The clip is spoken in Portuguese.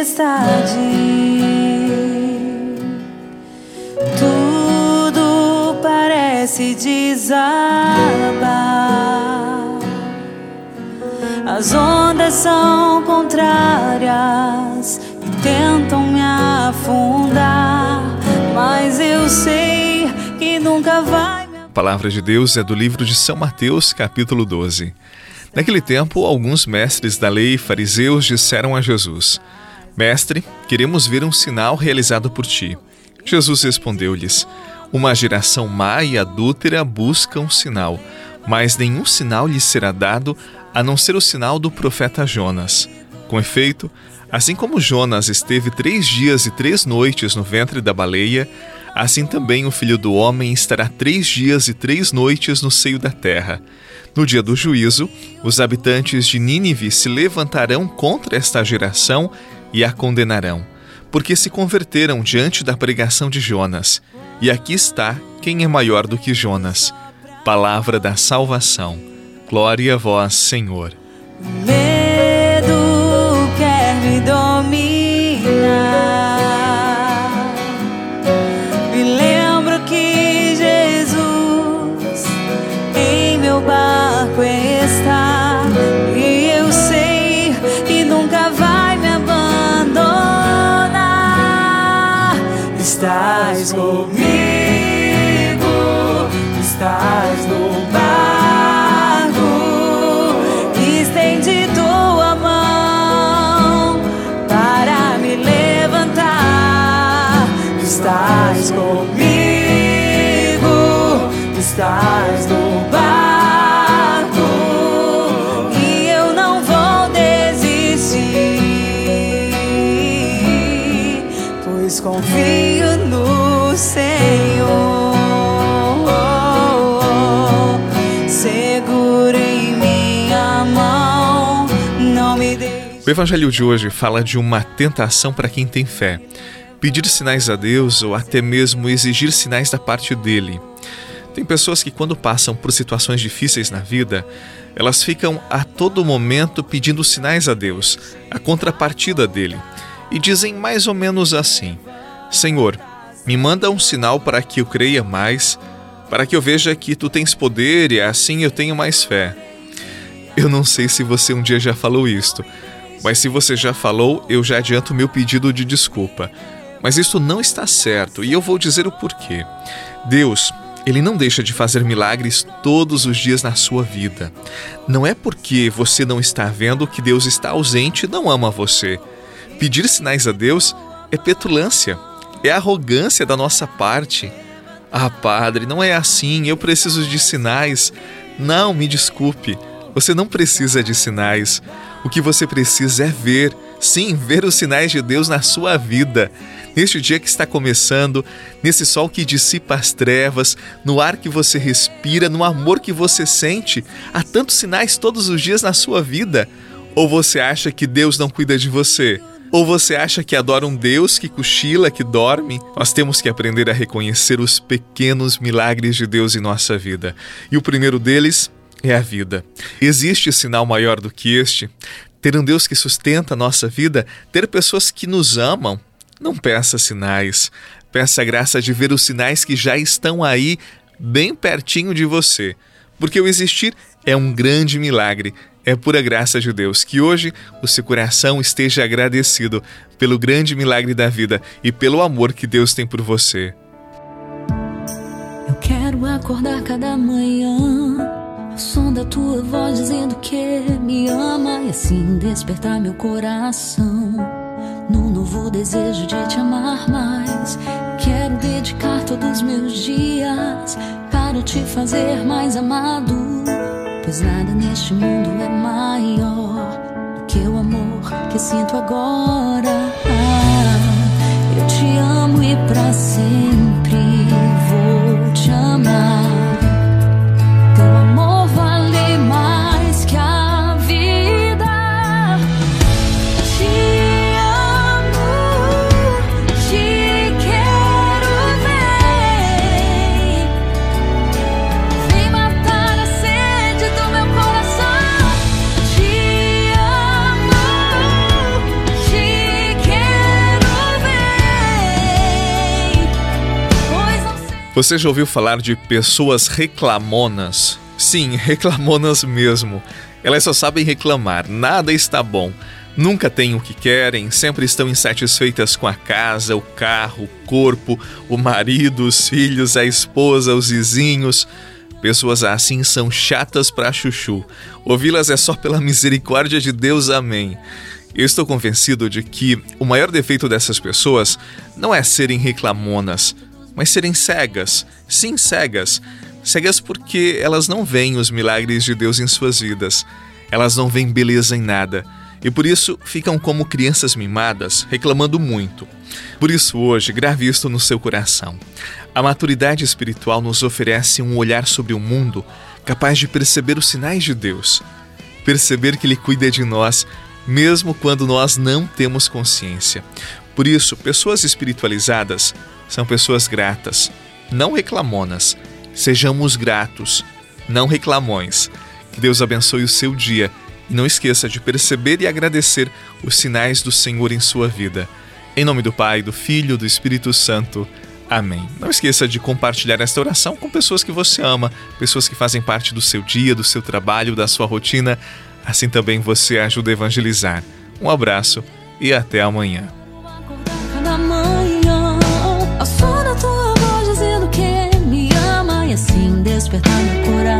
tempestade. Tudo parece desabar. As ondas são contrárias e tentam me afundar, mas eu sei que nunca vai. A palavra de Deus é do livro de São Mateus, capítulo 12. Naquele tempo, alguns mestres da lei e fariseus disseram a Jesus: Mestre, queremos ver um sinal realizado por ti. Jesus respondeu-lhes: Uma geração má e adúltera busca um sinal, mas nenhum sinal lhes será dado a não ser o sinal do profeta Jonas. Com efeito, assim como Jonas esteve três dias e três noites no ventre da baleia, assim também o filho do homem estará três dias e três noites no seio da terra. No dia do juízo, os habitantes de Nínive se levantarão contra esta geração e a condenarão, porque se converteram diante da pregação de Jonas. E aqui está quem é maior do que Jonas. Palavra da salvação. Glória a vós, Senhor. Medo quer me. Estás comigo, estás no O evangelho de hoje fala de uma tentação para quem tem fé. Pedir sinais a Deus ou até mesmo exigir sinais da parte dele. Tem pessoas que, quando passam por situações difíceis na vida, elas ficam a todo momento pedindo sinais a Deus, a contrapartida dele, e dizem mais ou menos assim: Senhor, me manda um sinal para que eu creia mais, para que eu veja que tu tens poder e assim eu tenho mais fé. Eu não sei se você um dia já falou isto, mas se você já falou, eu já adianto meu pedido de desculpa. Mas isto não está certo e eu vou dizer o porquê. Deus, ele não deixa de fazer milagres todos os dias na sua vida. Não é porque você não está vendo que Deus está ausente e não ama você. Pedir sinais a Deus é petulância é arrogância da nossa parte. Ah, padre, não é assim, eu preciso de sinais. Não, me desculpe, você não precisa de sinais. O que você precisa é ver, sim, ver os sinais de Deus na sua vida. Neste dia que está começando, nesse sol que dissipa as trevas, no ar que você respira, no amor que você sente, há tantos sinais todos os dias na sua vida. Ou você acha que Deus não cuida de você? Ou você acha que adora um Deus que cochila, que dorme? Nós temos que aprender a reconhecer os pequenos milagres de Deus em nossa vida. E o primeiro deles é a vida. Existe sinal maior do que este? Ter um Deus que sustenta a nossa vida, ter pessoas que nos amam. Não peça sinais. Peça a graça de ver os sinais que já estão aí, bem pertinho de você. Porque o existir é um grande milagre é pura graça de Deus que hoje o seu coração esteja agradecido pelo grande milagre da vida e pelo amor que Deus tem por você. Eu quero acordar cada manhã som da tua voz dizendo que me ama e assim despertar meu coração num novo desejo de te amar mais. Quero dedicar todos os meus dias para te fazer mais amado Pois nada neste mundo é maior do que o amor que sinto agora. Você já ouviu falar de pessoas reclamonas? Sim, reclamonas mesmo. Elas só sabem reclamar, nada está bom. Nunca têm o que querem, sempre estão insatisfeitas com a casa, o carro, o corpo, o marido, os filhos, a esposa, os vizinhos. Pessoas assim são chatas para chuchu. Ouvi-las é só pela misericórdia de Deus, amém. Eu estou convencido de que o maior defeito dessas pessoas não é serem reclamonas, mas serem cegas. Sim, cegas. Cegas porque elas não veem os milagres de Deus em suas vidas. Elas não veem beleza em nada. E por isso ficam como crianças mimadas, reclamando muito. Por isso, hoje, grave isto no seu coração. A maturidade espiritual nos oferece um olhar sobre o mundo capaz de perceber os sinais de Deus, perceber que Ele cuida de nós, mesmo quando nós não temos consciência. Por isso, pessoas espiritualizadas são pessoas gratas, não reclamonas. Sejamos gratos, não reclamões. Que Deus abençoe o seu dia e não esqueça de perceber e agradecer os sinais do Senhor em sua vida. Em nome do Pai, do Filho, do Espírito Santo. Amém. Não esqueça de compartilhar esta oração com pessoas que você ama, pessoas que fazem parte do seu dia, do seu trabalho, da sua rotina. Assim também você ajuda a evangelizar. Um abraço e até amanhã. Despertar